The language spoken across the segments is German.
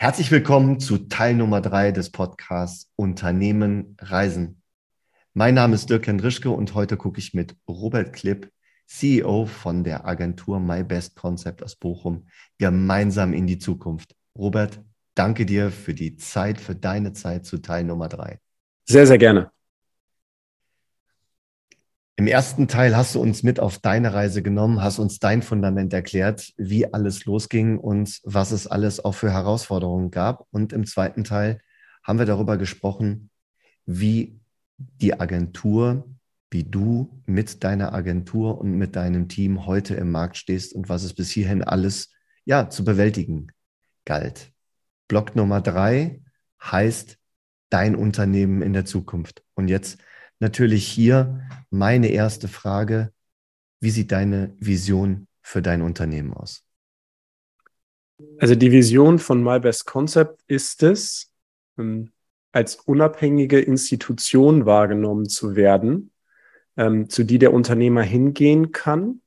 Herzlich willkommen zu Teil Nummer drei des Podcasts Unternehmen Reisen. Mein Name ist Dirk Hendrischke und heute gucke ich mit Robert Klipp, CEO von der Agentur My Best Concept aus Bochum, gemeinsam in die Zukunft. Robert, danke dir für die Zeit, für deine Zeit zu Teil Nummer drei. Sehr, sehr gerne. Im ersten Teil hast du uns mit auf deine Reise genommen, hast uns dein Fundament erklärt, wie alles losging und was es alles auch für Herausforderungen gab. Und im zweiten Teil haben wir darüber gesprochen, wie die Agentur, wie du mit deiner Agentur und mit deinem Team heute im Markt stehst und was es bis hierhin alles ja zu bewältigen galt. Block Nummer drei heißt dein Unternehmen in der Zukunft. Und jetzt natürlich hier meine erste Frage. Wie sieht deine Vision für dein Unternehmen aus? Also die Vision von My Best Concept ist es, ähm, als unabhängige Institution wahrgenommen zu werden, ähm, zu die der Unternehmer hingehen kann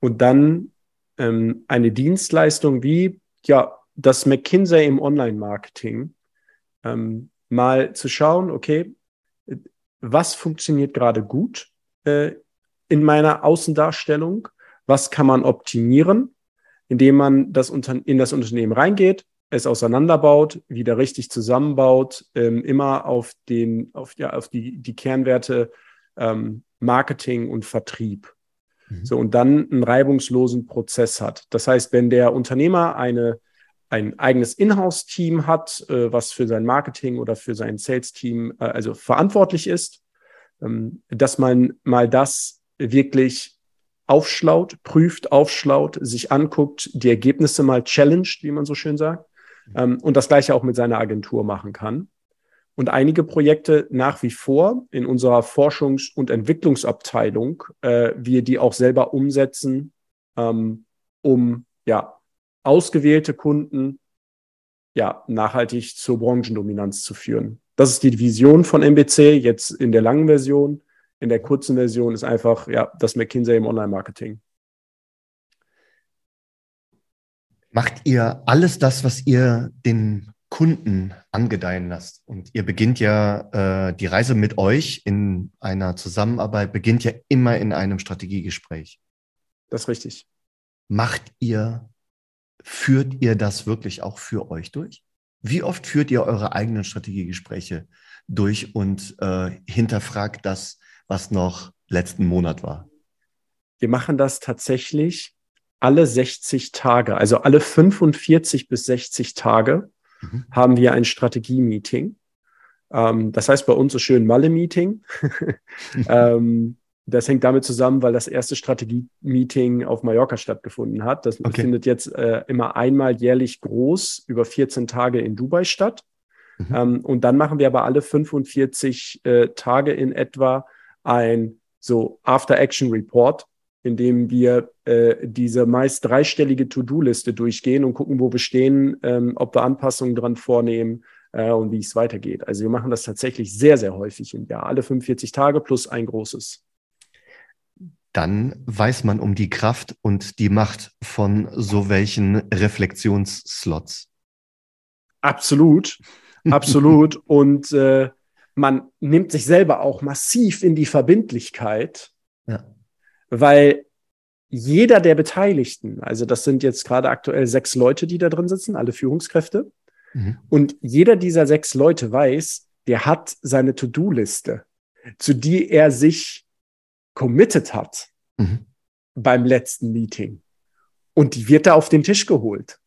und dann ähm, eine Dienstleistung wie ja das McKinsey im Online-Marketing mal zu schauen, okay, was funktioniert gerade gut äh, in meiner Außendarstellung, was kann man optimieren, indem man das in das Unternehmen reingeht, es auseinanderbaut, wieder richtig zusammenbaut, ähm, immer auf den, auf, ja, auf die, die Kernwerte ähm, Marketing und Vertrieb. Mhm. So, und dann einen reibungslosen Prozess hat. Das heißt, wenn der Unternehmer eine ein eigenes Inhouse-Team hat, äh, was für sein Marketing oder für sein Sales-Team äh, also verantwortlich ist, ähm, dass man mal das wirklich aufschlaut, prüft, aufschlaut, sich anguckt, die Ergebnisse mal challenged, wie man so schön sagt, ähm, und das gleiche auch mit seiner Agentur machen kann. Und einige Projekte nach wie vor in unserer Forschungs- und Entwicklungsabteilung, äh, wir die auch selber umsetzen, ähm, um ja ausgewählte Kunden ja, nachhaltig zur Branchendominanz zu führen. Das ist die Vision von MBC, jetzt in der langen Version. In der kurzen Version ist einfach ja, das McKinsey im Online-Marketing. Macht ihr alles das, was ihr den Kunden angedeihen lasst? Und ihr beginnt ja, äh, die Reise mit euch in einer Zusammenarbeit beginnt ja immer in einem Strategiegespräch. Das ist richtig. Macht ihr führt ihr das wirklich auch für euch durch? Wie oft führt ihr eure eigenen Strategiegespräche durch und äh, hinterfragt das, was noch letzten Monat war? Wir machen das tatsächlich alle 60 Tage, also alle 45 bis 60 Tage mhm. haben wir ein Strategie-Meeting. Ähm, das heißt bei uns so schön Malle-Meeting. ähm, das hängt damit zusammen, weil das erste Strategie-Meeting auf Mallorca stattgefunden hat. Das okay. findet jetzt äh, immer einmal jährlich groß über 14 Tage in Dubai statt. Mhm. Ähm, und dann machen wir aber alle 45 äh, Tage in etwa ein so After-Action-Report, in dem wir äh, diese meist dreistellige To-Do-Liste durchgehen und gucken, wo wir stehen, ähm, ob wir Anpassungen dran vornehmen äh, und wie es weitergeht. Also wir machen das tatsächlich sehr, sehr häufig im Jahr, alle 45 Tage plus ein großes dann weiß man um die Kraft und die Macht von so welchen Reflexionsslots. Absolut, absolut. und äh, man nimmt sich selber auch massiv in die Verbindlichkeit, ja. weil jeder der Beteiligten, also das sind jetzt gerade aktuell sechs Leute, die da drin sitzen, alle Führungskräfte, mhm. und jeder dieser sechs Leute weiß, der hat seine To-Do-Liste, zu die er sich committed hat mhm. beim letzten Meeting. Und die wird da auf den Tisch geholt.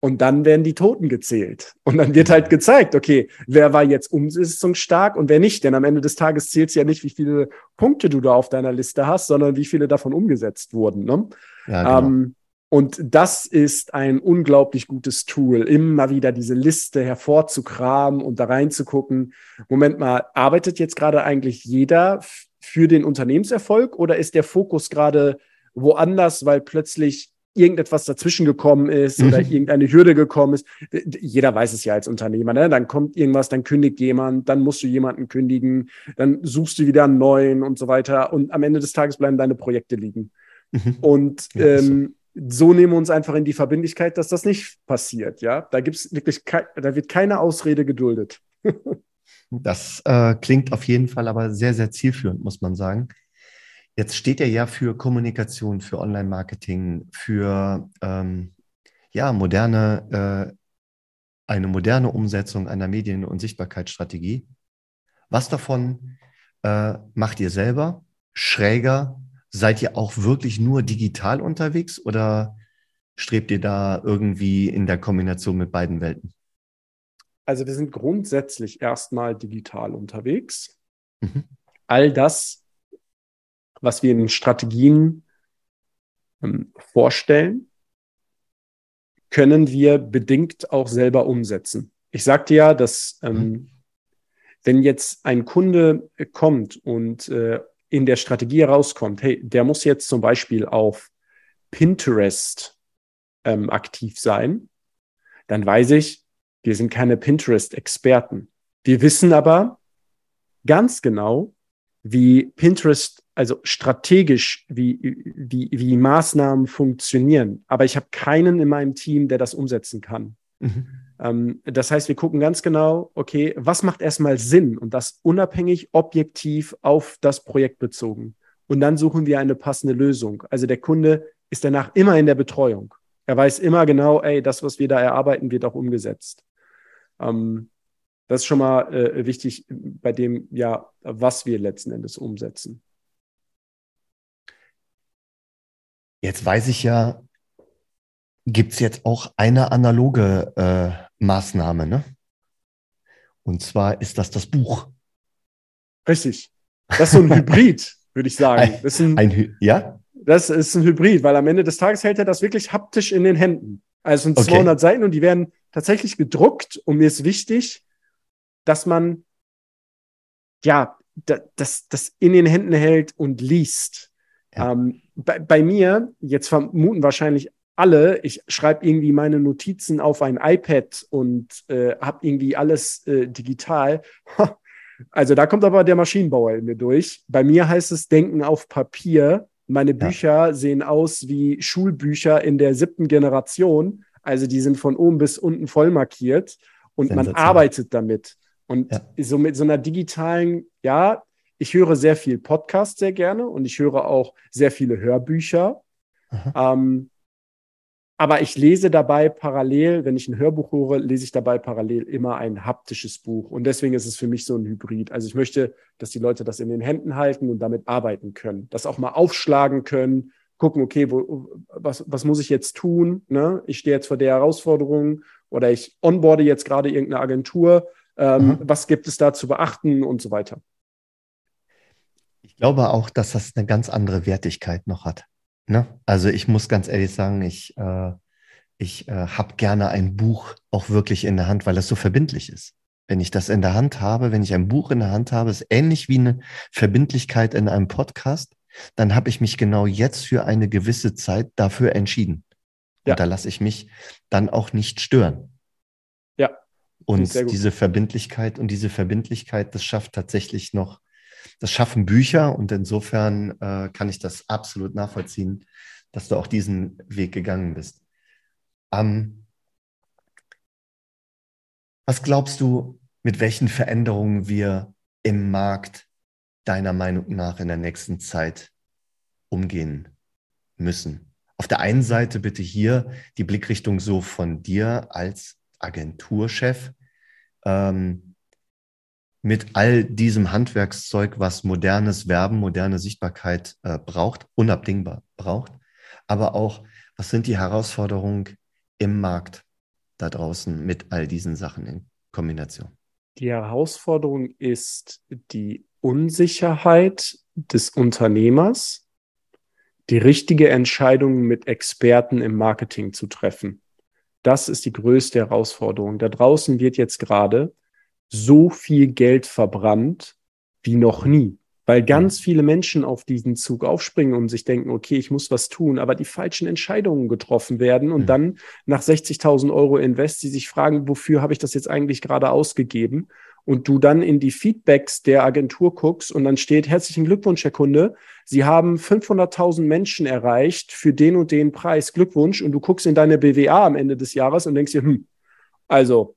Und dann werden die Toten gezählt. Und dann wird halt gezeigt, okay, wer war jetzt umsetzungsstark und wer nicht. Denn am Ende des Tages zählt es ja nicht, wie viele Punkte du da auf deiner Liste hast, sondern wie viele davon umgesetzt wurden. Ne? Ja, genau. ähm, und das ist ein unglaublich gutes Tool, immer wieder diese Liste hervorzukramen und da reinzugucken. Moment mal, arbeitet jetzt gerade eigentlich jeder für den Unternehmenserfolg oder ist der Fokus gerade woanders, weil plötzlich irgendetwas dazwischen gekommen ist oder mhm. irgendeine Hürde gekommen ist. Jeder weiß es ja als Unternehmer. Ne? Dann kommt irgendwas, dann kündigt jemand, dann musst du jemanden kündigen, dann suchst du wieder einen neuen und so weiter. Und am Ende des Tages bleiben deine Projekte liegen. Mhm. Und ähm, so nehmen wir uns einfach in die Verbindlichkeit, dass das nicht passiert. Ja, da gibt's wirklich, da wird keine Ausrede geduldet. das äh, klingt auf jeden Fall aber sehr, sehr zielführend, muss man sagen. Jetzt steht er ja für Kommunikation, für Online-Marketing, für ähm, ja, moderne, äh, eine moderne Umsetzung einer Medien- und Sichtbarkeitsstrategie. Was davon äh, macht ihr selber? Schräger? Seid ihr auch wirklich nur digital unterwegs oder strebt ihr da irgendwie in der Kombination mit beiden Welten? Also wir sind grundsätzlich erstmal digital unterwegs. Mhm. All das was wir in den Strategien ähm, vorstellen, können wir bedingt auch selber umsetzen. Ich sagte ja, dass ähm, mhm. wenn jetzt ein Kunde kommt und äh, in der Strategie herauskommt, hey, der muss jetzt zum Beispiel auf Pinterest ähm, aktiv sein, dann weiß ich, wir sind keine Pinterest-Experten. Wir wissen aber ganz genau, wie Pinterest also strategisch, wie, wie, wie Maßnahmen funktionieren. Aber ich habe keinen in meinem Team, der das umsetzen kann. Mhm. Ähm, das heißt, wir gucken ganz genau, okay, was macht erstmal Sinn und das unabhängig, objektiv auf das Projekt bezogen. Und dann suchen wir eine passende Lösung. Also der Kunde ist danach immer in der Betreuung. Er weiß immer genau, ey, das, was wir da erarbeiten, wird auch umgesetzt. Ähm, das ist schon mal äh, wichtig bei dem, ja, was wir letzten Endes umsetzen. Jetzt weiß ich ja, gibt es jetzt auch eine analoge äh, Maßnahme, ne? Und zwar ist das das Buch. Richtig. Das ist so ein Hybrid, würde ich sagen. Ein, das ist ein, ein, ja? Das ist ein Hybrid, weil am Ende des Tages hält er das wirklich haptisch in den Händen. Also es sind 200 okay. Seiten und die werden tatsächlich gedruckt und mir ist wichtig, dass man ja das, das in den Händen hält und liest. Ja. Ähm, bei, bei mir, jetzt vermuten wahrscheinlich alle, ich schreibe irgendwie meine Notizen auf ein iPad und äh, habe irgendwie alles äh, digital. Also da kommt aber der Maschinenbauer in mir durch. Bei mir heißt es Denken auf Papier. Meine Bücher ja. sehen aus wie Schulbücher in der siebten Generation. Also die sind von oben bis unten voll markiert und man arbeitet damit. Und ja. so mit so einer digitalen, ja, ich höre sehr viel Podcast sehr gerne und ich höre auch sehr viele Hörbücher. Ähm, aber ich lese dabei parallel, wenn ich ein Hörbuch höre, lese ich dabei parallel immer ein haptisches Buch. Und deswegen ist es für mich so ein Hybrid. Also ich möchte, dass die Leute das in den Händen halten und damit arbeiten können, das auch mal aufschlagen können, gucken, okay, wo, was, was muss ich jetzt tun? Ne? Ich stehe jetzt vor der Herausforderung oder ich onboarde jetzt gerade irgendeine Agentur. Ähm, was gibt es da zu beachten und so weiter. Ich glaube auch, dass das eine ganz andere Wertigkeit noch hat. Ne? Also ich muss ganz ehrlich sagen, ich, äh, ich äh, habe gerne ein Buch auch wirklich in der Hand, weil es so verbindlich ist. Wenn ich das in der Hand habe, wenn ich ein Buch in der Hand habe, ist ähnlich wie eine Verbindlichkeit in einem Podcast, dann habe ich mich genau jetzt für eine gewisse Zeit dafür entschieden. Ja. Und da lasse ich mich dann auch nicht stören. Ja. Und diese Verbindlichkeit und diese Verbindlichkeit, das schafft tatsächlich noch das schaffen Bücher und insofern äh, kann ich das absolut nachvollziehen, dass du auch diesen Weg gegangen bist. Ähm, was glaubst du, mit welchen Veränderungen wir im Markt deiner Meinung nach in der nächsten Zeit umgehen müssen? Auf der einen Seite bitte hier die Blickrichtung so von dir als Agenturchef. Ähm, mit all diesem Handwerkszeug, was modernes Werben, moderne Sichtbarkeit äh, braucht, unabdingbar braucht, aber auch, was sind die Herausforderungen im Markt da draußen mit all diesen Sachen in Kombination? Die Herausforderung ist die Unsicherheit des Unternehmers, die richtige Entscheidung mit Experten im Marketing zu treffen. Das ist die größte Herausforderung. Da draußen wird jetzt gerade so viel Geld verbrannt wie noch nie. Weil ganz viele Menschen auf diesen Zug aufspringen und sich denken, okay, ich muss was tun, aber die falschen Entscheidungen getroffen werden und mhm. dann nach 60.000 Euro Invest, sie sich fragen, wofür habe ich das jetzt eigentlich gerade ausgegeben? und du dann in die Feedbacks der Agentur guckst und dann steht, herzlichen Glückwunsch, Herr Kunde, Sie haben 500.000 Menschen erreicht für den und den Preis, Glückwunsch und du guckst in deine BWA am Ende des Jahres und denkst dir, hm, also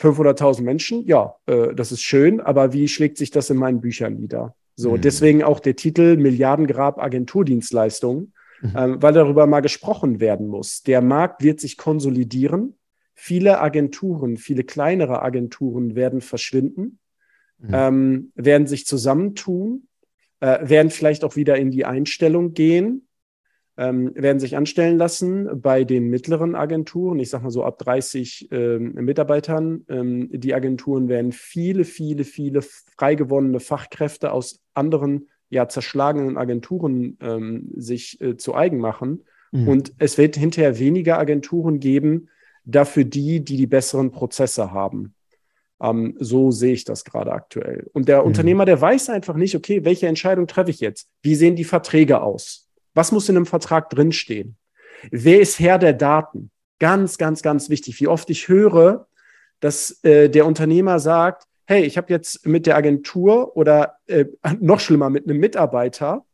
500.000 Menschen, ja, äh, das ist schön, aber wie schlägt sich das in meinen Büchern nieder? So, mhm. deswegen auch der Titel Milliardengrab Agenturdienstleistungen, mhm. ähm, weil darüber mal gesprochen werden muss. Der Markt wird sich konsolidieren. Viele Agenturen, viele kleinere Agenturen werden verschwinden, mhm. ähm, werden sich zusammentun, äh, werden vielleicht auch wieder in die Einstellung gehen, ähm, werden sich anstellen lassen bei den mittleren Agenturen, ich sage mal so ab 30 ähm, Mitarbeitern. Ähm, die Agenturen werden viele, viele, viele freigewonnene Fachkräfte aus anderen ja zerschlagenen Agenturen ähm, sich äh, zu eigen machen. Mhm. Und es wird hinterher weniger Agenturen geben, dafür die, die die besseren Prozesse haben. Ähm, so sehe ich das gerade aktuell. Und der mhm. Unternehmer, der weiß einfach nicht, okay, welche Entscheidung treffe ich jetzt? Wie sehen die Verträge aus? Was muss in einem Vertrag drinstehen? Wer ist Herr der Daten? Ganz, ganz, ganz wichtig. Wie oft ich höre, dass äh, der Unternehmer sagt, hey, ich habe jetzt mit der Agentur oder äh, noch schlimmer mit einem Mitarbeiter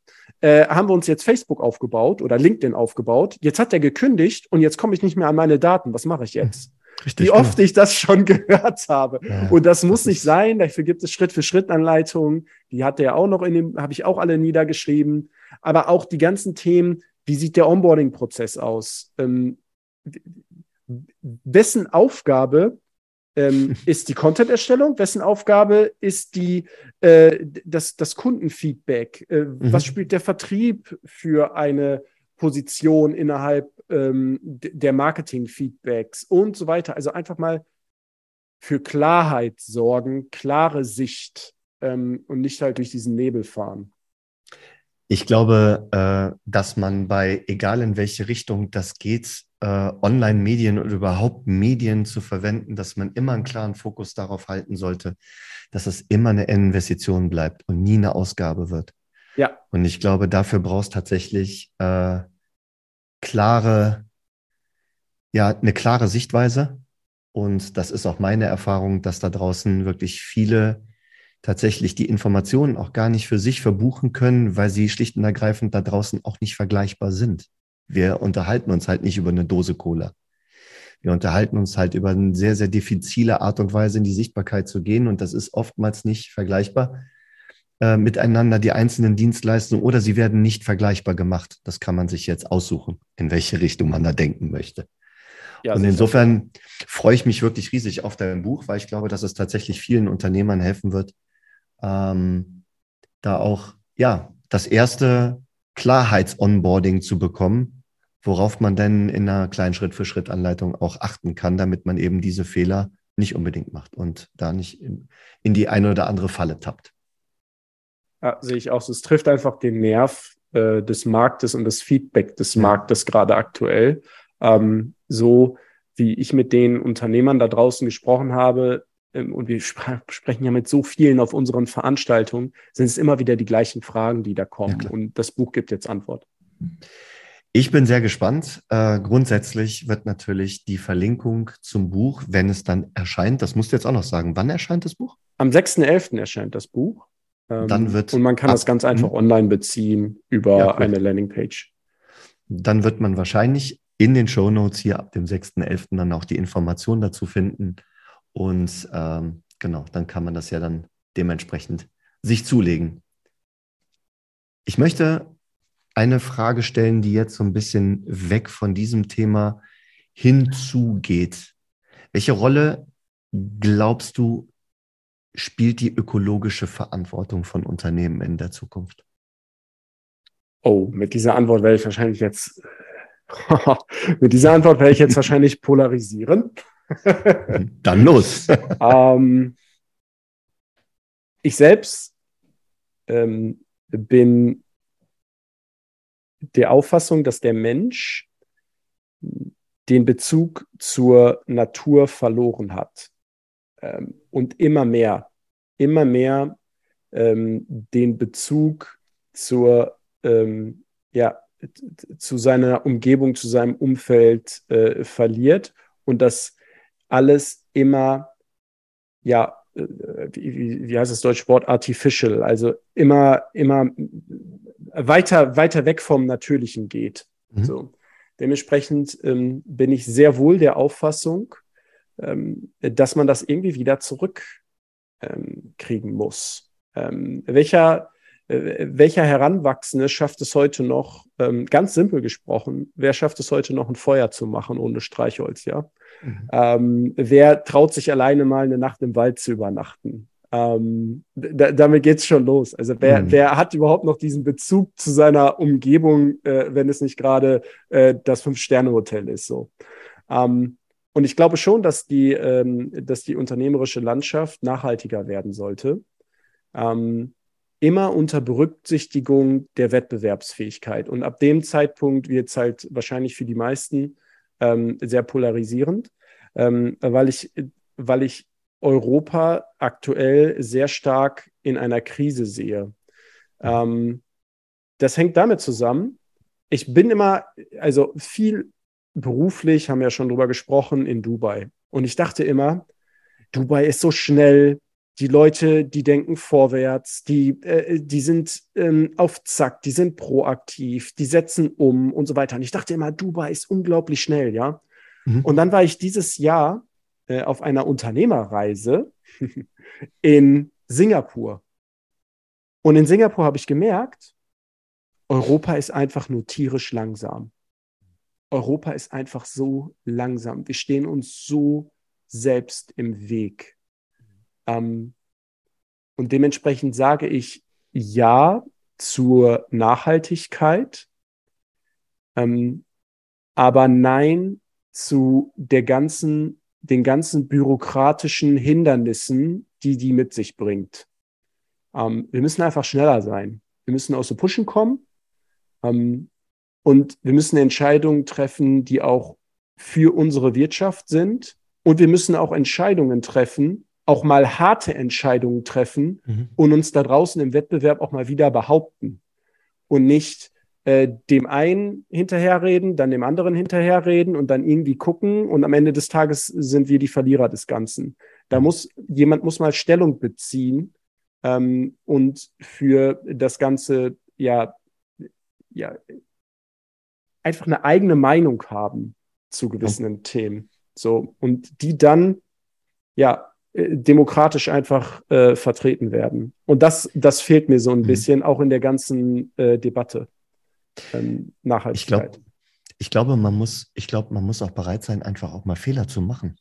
äh, haben wir uns jetzt Facebook aufgebaut oder LinkedIn aufgebaut. Jetzt hat er gekündigt und jetzt komme ich nicht mehr an meine Daten. Was mache ich jetzt? Richtig, Wie oft genau. ich das schon gehört habe. Ja, und das muss nicht sein. Dafür gibt es Schritt-für-Schritt-Anleitungen. Die hat er auch noch in dem, habe ich auch alle niedergeschrieben. Aber auch die ganzen Themen, wie sieht der Onboarding-Prozess aus? Ähm, wessen Aufgabe ähm, ist die Content-Erstellung? Wessen Aufgabe ist die, äh, das, das Kundenfeedback? Äh, mhm. Was spielt der Vertrieb für eine Position innerhalb ähm, der Marketing-Feedbacks und so weiter? Also einfach mal für Klarheit sorgen, klare Sicht ähm, und nicht halt durch diesen Nebel fahren. Ich glaube, äh, dass man bei, egal in welche Richtung das geht, äh, Online-Medien oder überhaupt Medien zu verwenden, dass man immer einen klaren Fokus darauf halten sollte, dass es immer eine Investition bleibt und nie eine Ausgabe wird. Ja. Und ich glaube, dafür brauchst tatsächlich äh, klare, ja, eine klare Sichtweise. Und das ist auch meine Erfahrung, dass da draußen wirklich viele tatsächlich die Informationen auch gar nicht für sich verbuchen können, weil sie schlicht und ergreifend da draußen auch nicht vergleichbar sind. Wir unterhalten uns halt nicht über eine Dose Cola. Wir unterhalten uns halt über eine sehr, sehr diffizile Art und Weise in die Sichtbarkeit zu gehen. Und das ist oftmals nicht vergleichbar äh, miteinander, die einzelnen Dienstleistungen, oder sie werden nicht vergleichbar gemacht. Das kann man sich jetzt aussuchen, in welche Richtung man da denken möchte. Ja, und insofern freue ich mich wirklich riesig auf dein Buch, weil ich glaube, dass es tatsächlich vielen Unternehmern helfen wird, ähm, da auch, ja, das erste Klarheits-Onboarding zu bekommen, worauf man denn in einer kleinen Schritt-für-Schritt-Anleitung auch achten kann, damit man eben diese Fehler nicht unbedingt macht und da nicht in, in die eine oder andere Falle tappt. Ja, sehe ich auch so. Es trifft einfach den Nerv äh, des Marktes und das Feedback des. Marktes gerade aktuell. Ähm, so wie ich mit den Unternehmern da draußen gesprochen habe, ähm, und wir spre sprechen ja mit so vielen auf unseren Veranstaltungen, sind es immer wieder die gleichen Fragen, die da kommen. Ja, und das Buch gibt jetzt Antwort. Ich bin sehr gespannt. Äh, grundsätzlich wird natürlich die Verlinkung zum Buch, wenn es dann erscheint, das musst du jetzt auch noch sagen, wann erscheint das Buch? Am 6.11. erscheint das Buch. Ähm, dann wird und man kann das ganz einfach hm? online beziehen über ja, eine Landingpage. Dann wird man wahrscheinlich in den Show Notes hier ab dem 6.11. dann auch die Informationen dazu finden. Und ähm, genau, dann kann man das ja dann dementsprechend sich zulegen. Ich möchte eine Frage stellen, die jetzt so ein bisschen weg von diesem Thema hinzugeht. Welche Rolle glaubst du, spielt die ökologische Verantwortung von Unternehmen in der Zukunft? Oh, mit dieser Antwort werde ich wahrscheinlich jetzt, mit dieser Antwort werde ich jetzt wahrscheinlich polarisieren. Dann los. ähm, ich selbst ähm, bin der Auffassung, dass der Mensch den Bezug zur Natur verloren hat ähm, und immer mehr, immer mehr ähm, den Bezug zur, ähm, ja, zu seiner Umgebung, zu seinem Umfeld äh, verliert und das alles immer ja wie, wie heißt das deutsche Wort, artificial, also immer, immer weiter, weiter weg vom Natürlichen geht. Mhm. So. Dementsprechend ähm, bin ich sehr wohl der Auffassung, dass man das irgendwie wieder zurückkriegen ähm, muss. Ähm, welcher, äh, welcher Heranwachsende schafft es heute noch, ähm, ganz simpel gesprochen, wer schafft es heute noch ein Feuer zu machen ohne Streichholz, ja? Mhm. Ähm, wer traut sich alleine mal eine Nacht im Wald zu übernachten? Ähm, da, damit es schon los. Also wer, mhm. wer hat überhaupt noch diesen Bezug zu seiner Umgebung, äh, wenn es nicht gerade äh, das Fünf-Sterne-Hotel ist? So. Ähm, und ich glaube schon, dass die, ähm, dass die unternehmerische Landschaft nachhaltiger werden sollte. Ähm, immer unter Berücksichtigung der Wettbewerbsfähigkeit. Und ab dem Zeitpunkt wird es halt wahrscheinlich für die meisten ähm, sehr polarisierend, ähm, weil, ich, weil ich Europa aktuell sehr stark in einer Krise sehe. Ähm, das hängt damit zusammen. Ich bin immer, also viel beruflich, haben wir ja schon drüber gesprochen, in Dubai. Und ich dachte immer, Dubai ist so schnell, die Leute, die denken vorwärts, die, äh, die sind ähm, auf Zack, die sind proaktiv, die setzen um und so weiter. Und ich dachte immer, Dubai ist unglaublich schnell, ja. Mhm. Und dann war ich dieses Jahr äh, auf einer Unternehmerreise in Singapur. Und in Singapur habe ich gemerkt, Europa ist einfach nur tierisch langsam. Europa ist einfach so langsam. Wir stehen uns so selbst im Weg. Ähm, und dementsprechend sage ich ja zur Nachhaltigkeit, ähm, aber nein zu der ganzen, den ganzen bürokratischen Hindernissen, die die mit sich bringt. Ähm, wir müssen einfach schneller sein. Wir müssen aus dem Pushen kommen. Ähm, und wir müssen Entscheidungen treffen, die auch für unsere Wirtschaft sind. Und wir müssen auch Entscheidungen treffen, auch mal harte Entscheidungen treffen mhm. und uns da draußen im Wettbewerb auch mal wieder behaupten und nicht äh, dem einen hinterherreden, dann dem anderen hinterherreden und dann irgendwie gucken und am Ende des Tages sind wir die Verlierer des Ganzen. Da muss jemand muss mal Stellung beziehen ähm, und für das Ganze ja ja einfach eine eigene Meinung haben zu gewissen ja. Themen. So und die dann ja äh, demokratisch einfach äh, vertreten werden. Und das, das fehlt mir so ein mhm. bisschen, auch in der ganzen äh, Debatte. Ähm, Nachhaltigkeit. Ich, glaub, ich glaube, man muss, ich glaube, man muss auch bereit sein, einfach auch mal Fehler zu machen.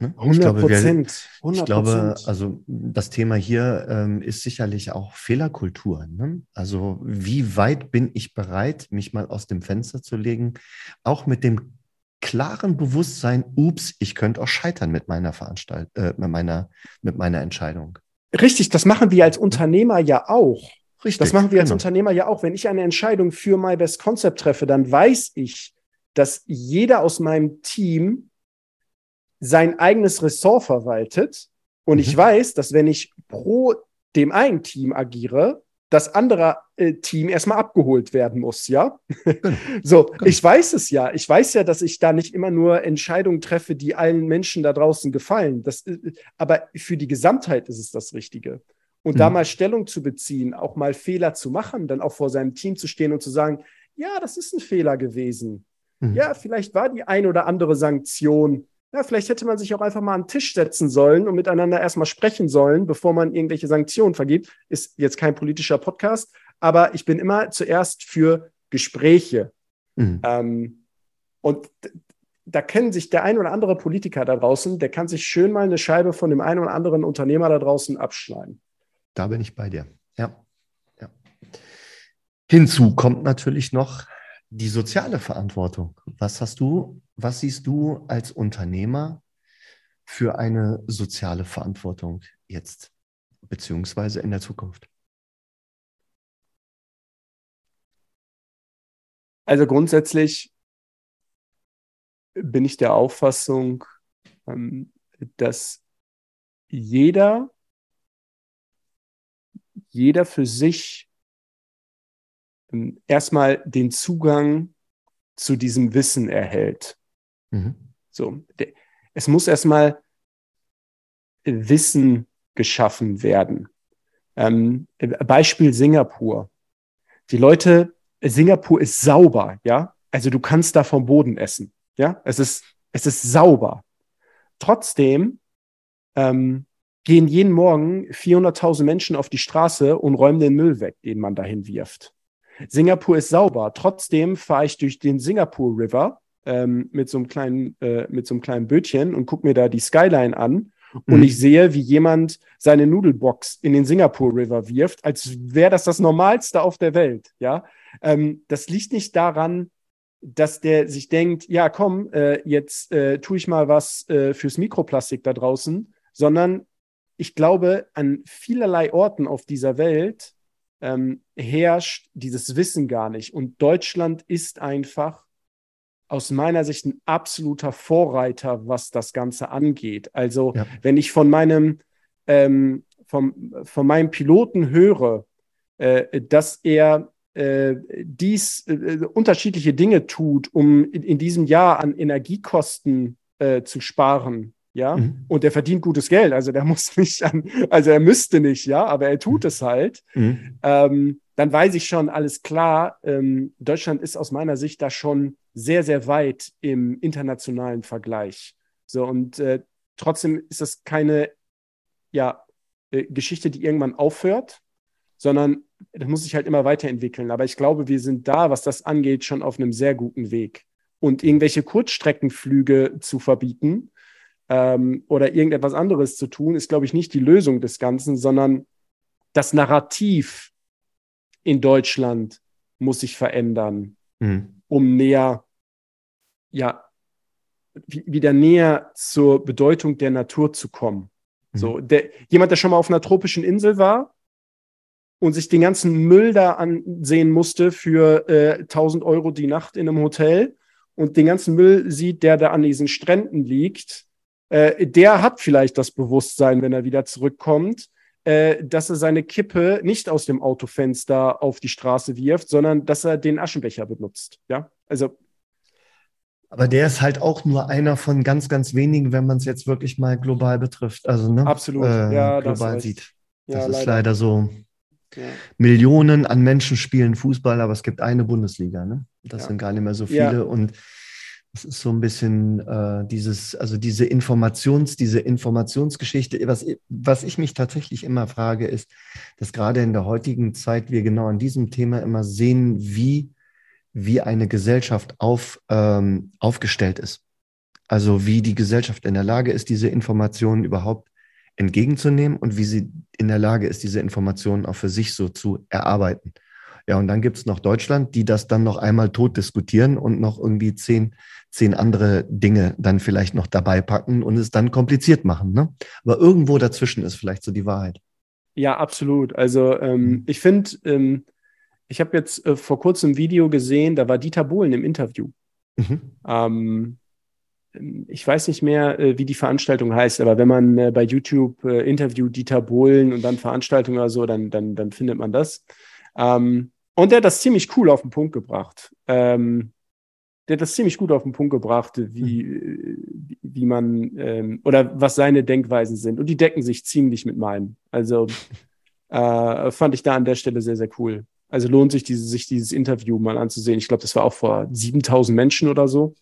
Ne? 100 Prozent. Ich glaube, also das Thema hier ähm, ist sicherlich auch Fehlerkultur. Ne? Also wie weit bin ich bereit, mich mal aus dem Fenster zu legen, auch mit dem klaren Bewusstsein, ups, ich könnte auch scheitern mit meiner Veranstalt, äh, mit meiner, mit meiner Entscheidung. Richtig, das machen wir als Unternehmer ja auch. Richtig. Das machen wir als genau. Unternehmer ja auch. Wenn ich eine Entscheidung für My Best Concept treffe, dann weiß ich, dass jeder aus meinem Team sein eigenes Ressort verwaltet. Und mhm. ich weiß, dass wenn ich pro dem einen Team agiere, das andere äh, Team erstmal abgeholt werden muss, ja? Genau. so, genau. ich weiß es ja. Ich weiß ja, dass ich da nicht immer nur Entscheidungen treffe, die allen Menschen da draußen gefallen. Das, äh, aber für die Gesamtheit ist es das Richtige. Und mhm. da mal Stellung zu beziehen, auch mal Fehler zu machen, dann auch vor seinem Team zu stehen und zu sagen, ja, das ist ein Fehler gewesen. Mhm. Ja, vielleicht war die ein oder andere Sanktion ja, vielleicht hätte man sich auch einfach mal an den Tisch setzen sollen und miteinander erstmal sprechen sollen, bevor man irgendwelche Sanktionen vergibt. Ist jetzt kein politischer Podcast, aber ich bin immer zuerst für Gespräche. Mhm. Ähm, und da kennen sich der ein oder andere Politiker da draußen, der kann sich schön mal eine Scheibe von dem einen oder anderen Unternehmer da draußen abschneiden. Da bin ich bei dir. Ja. ja. Hinzu kommt natürlich noch die soziale Verantwortung. Was hast du, was siehst du als Unternehmer für eine soziale Verantwortung jetzt beziehungsweise in der Zukunft? Also grundsätzlich bin ich der Auffassung, ähm, dass jeder, jeder für sich ähm, erstmal den Zugang zu diesem Wissen erhält. Mhm. So, es muss erstmal Wissen geschaffen werden. Ähm, Beispiel Singapur. Die Leute, Singapur ist sauber, ja. Also du kannst da vom Boden essen, ja. Es ist, es ist sauber. Trotzdem ähm, gehen jeden Morgen 400.000 Menschen auf die Straße und räumen den Müll weg, den man dahin wirft. Singapur ist sauber. Trotzdem fahre ich durch den Singapur River ähm, mit so einem kleinen, äh, mit so einem kleinen Bötchen und gucke mir da die Skyline an. Und mhm. ich sehe, wie jemand seine Nudelbox in den Singapur River wirft, als wäre das das Normalste auf der Welt. Ja, ähm, das liegt nicht daran, dass der sich denkt, ja, komm, äh, jetzt äh, tue ich mal was äh, fürs Mikroplastik da draußen, sondern ich glaube, an vielerlei Orten auf dieser Welt ähm, herrscht dieses Wissen gar nicht. Und Deutschland ist einfach aus meiner Sicht ein absoluter Vorreiter, was das Ganze angeht. Also, ja. wenn ich von meinem, ähm, vom, von meinem Piloten höre, äh, dass er äh, dies äh, unterschiedliche Dinge tut, um in, in, diesem Jahr an Energiekosten äh, zu sparen, ja, mhm. und er verdient gutes Geld, also der muss nicht an, also er müsste nicht, ja, aber er tut mhm. es halt, mhm. ähm, dann weiß ich schon, alles klar, ähm, Deutschland ist aus meiner Sicht da schon sehr, sehr weit im internationalen Vergleich. So, und äh, trotzdem ist das keine, ja, äh, Geschichte, die irgendwann aufhört, sondern das muss sich halt immer weiterentwickeln. Aber ich glaube, wir sind da, was das angeht, schon auf einem sehr guten Weg. Und irgendwelche Kurzstreckenflüge zu verbieten, ähm, oder irgendetwas anderes zu tun, ist, glaube ich, nicht die Lösung des Ganzen, sondern das Narrativ in Deutschland muss sich verändern, mhm. um näher, ja, wieder näher zur Bedeutung der Natur zu kommen. Mhm. So, der, jemand, der schon mal auf einer tropischen Insel war und sich den ganzen Müll da ansehen musste für äh, 1000 Euro die Nacht in einem Hotel und den ganzen Müll sieht, der da an diesen Stränden liegt, äh, der hat vielleicht das Bewusstsein, wenn er wieder zurückkommt, äh, dass er seine Kippe nicht aus dem Autofenster auf die Straße wirft, sondern dass er den Aschenbecher benutzt. Ja, also. Aber der ist halt auch nur einer von ganz, ganz wenigen, wenn man es jetzt wirklich mal global betrifft. Also, ne? Absolut, äh, ja, global sieht. Das ja, ist leider, leider so. Ja. Millionen an Menschen spielen Fußball, aber es gibt eine Bundesliga. Ne? Das ja. sind gar nicht mehr so viele. Und das ist so ein bisschen äh, dieses, also diese Informations, diese Informationsgeschichte. Was, was ich mich tatsächlich immer frage, ist, dass gerade in der heutigen Zeit wir genau an diesem Thema immer sehen, wie, wie eine Gesellschaft auf, ähm, aufgestellt ist. Also wie die Gesellschaft in der Lage ist, diese Informationen überhaupt entgegenzunehmen und wie sie in der Lage ist, diese Informationen auch für sich so zu erarbeiten. Ja, und dann gibt es noch Deutschland, die das dann noch einmal tot diskutieren und noch irgendwie zehn zehn andere Dinge dann vielleicht noch dabei packen und es dann kompliziert machen. Ne? Aber irgendwo dazwischen ist vielleicht so die Wahrheit. Ja, absolut. Also ähm, mhm. ich finde, ähm, ich habe jetzt äh, vor kurzem ein Video gesehen, da war Dieter Bohlen im Interview. Mhm. Ähm, ich weiß nicht mehr, äh, wie die Veranstaltung heißt, aber wenn man äh, bei YouTube äh, Interview Dieter Bohlen und dann Veranstaltung oder so, dann, dann, dann findet man das. Ähm, und der hat das ziemlich cool auf den Punkt gebracht. Ähm, der hat das ziemlich gut auf den Punkt gebracht, wie, mhm. wie man ähm, oder was seine Denkweisen sind. Und die decken sich ziemlich mit meinen. Also äh, fand ich da an der Stelle sehr, sehr cool. Also lohnt sich, diese, sich dieses Interview mal anzusehen. Ich glaube, das war auch vor 7000 Menschen oder so.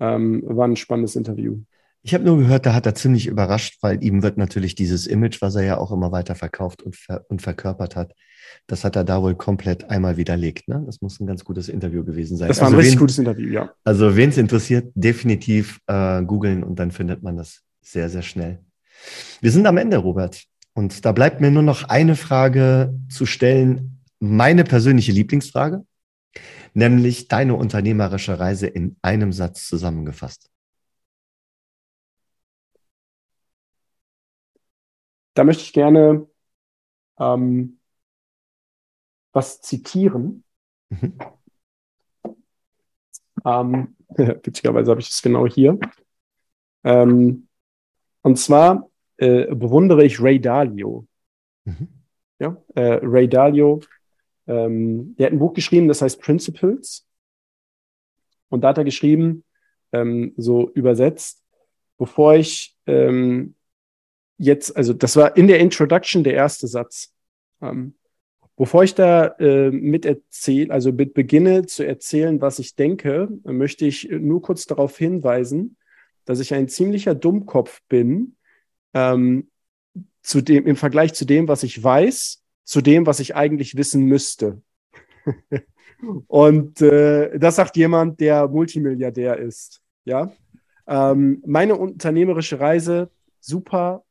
Ähm, war ein spannendes Interview. Ich habe nur gehört, da hat er ziemlich überrascht, weil ihm wird natürlich dieses Image, was er ja auch immer weiter verkauft und, ver und verkörpert hat, das hat er da wohl komplett einmal widerlegt. Ne? Das muss ein ganz gutes Interview gewesen sein. Das war ein also richtig wen, gutes Interview, ja. Also wen es interessiert, definitiv äh, googeln und dann findet man das sehr, sehr schnell. Wir sind am Ende, Robert. Und da bleibt mir nur noch eine Frage zu stellen, meine persönliche Lieblingsfrage, nämlich deine unternehmerische Reise in einem Satz zusammengefasst. Da möchte ich gerne ähm, was zitieren. Mhm. Ähm, witzigerweise habe ich das genau hier. Ähm, und zwar äh, bewundere ich Ray Dalio. Mhm. Ja, äh, Ray Dalio, ähm, der hat ein Buch geschrieben, das heißt Principles. Und da hat er geschrieben, ähm, so übersetzt, bevor ich ähm, jetzt, also das war in der Introduction der erste Satz. Ähm, bevor ich da äh, mit erzähle, also mit beginne zu erzählen, was ich denke, möchte ich nur kurz darauf hinweisen, dass ich ein ziemlicher Dummkopf bin, ähm, zu dem, im Vergleich zu dem, was ich weiß, zu dem, was ich eigentlich wissen müsste. Und äh, das sagt jemand, der Multimilliardär ist. Ja, ähm, meine unternehmerische Reise super,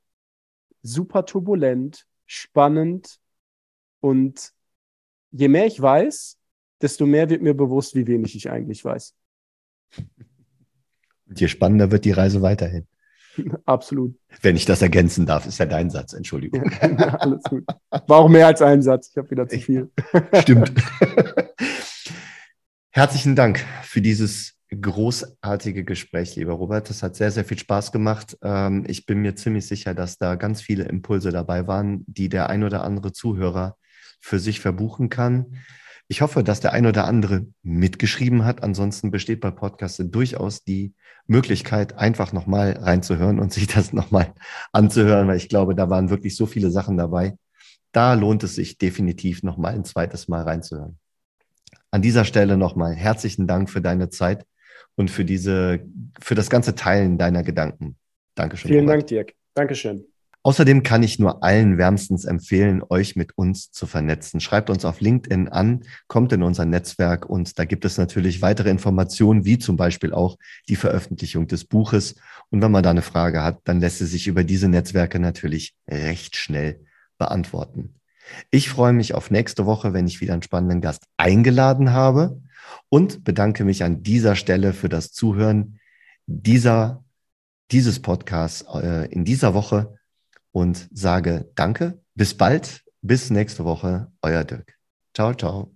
super turbulent, spannend und je mehr ich weiß, desto mehr wird mir bewusst, wie wenig ich eigentlich weiß. Und je spannender wird die Reise weiterhin. Absolut. Wenn ich das ergänzen darf, ist ja dein Satz, Entschuldigung. Ja, alles gut. War auch mehr als ein Satz, ich habe wieder zu viel. Stimmt. Herzlichen Dank für dieses großartige Gespräch, lieber Robert. Das hat sehr, sehr viel Spaß gemacht. Ähm, ich bin mir ziemlich sicher, dass da ganz viele Impulse dabei waren, die der ein oder andere Zuhörer für sich verbuchen kann. Ich hoffe, dass der ein oder andere mitgeschrieben hat. Ansonsten besteht bei Podcasts durchaus die Möglichkeit, einfach nochmal reinzuhören und sich das nochmal anzuhören, weil ich glaube, da waren wirklich so viele Sachen dabei. Da lohnt es sich definitiv nochmal ein zweites Mal reinzuhören. An dieser Stelle nochmal herzlichen Dank für deine Zeit und für diese, für das ganze Teilen deiner Gedanken. Dankeschön. Vielen Robert. Dank, Dirk. Dankeschön. Außerdem kann ich nur allen wärmstens empfehlen, euch mit uns zu vernetzen. Schreibt uns auf LinkedIn an, kommt in unser Netzwerk und da gibt es natürlich weitere Informationen, wie zum Beispiel auch die Veröffentlichung des Buches. Und wenn man da eine Frage hat, dann lässt sie sich über diese Netzwerke natürlich recht schnell beantworten. Ich freue mich auf nächste Woche, wenn ich wieder einen spannenden Gast eingeladen habe und bedanke mich an dieser Stelle für das Zuhören dieser, dieses Podcasts äh, in dieser Woche und sage Danke, bis bald, bis nächste Woche, euer Dirk. Ciao, ciao.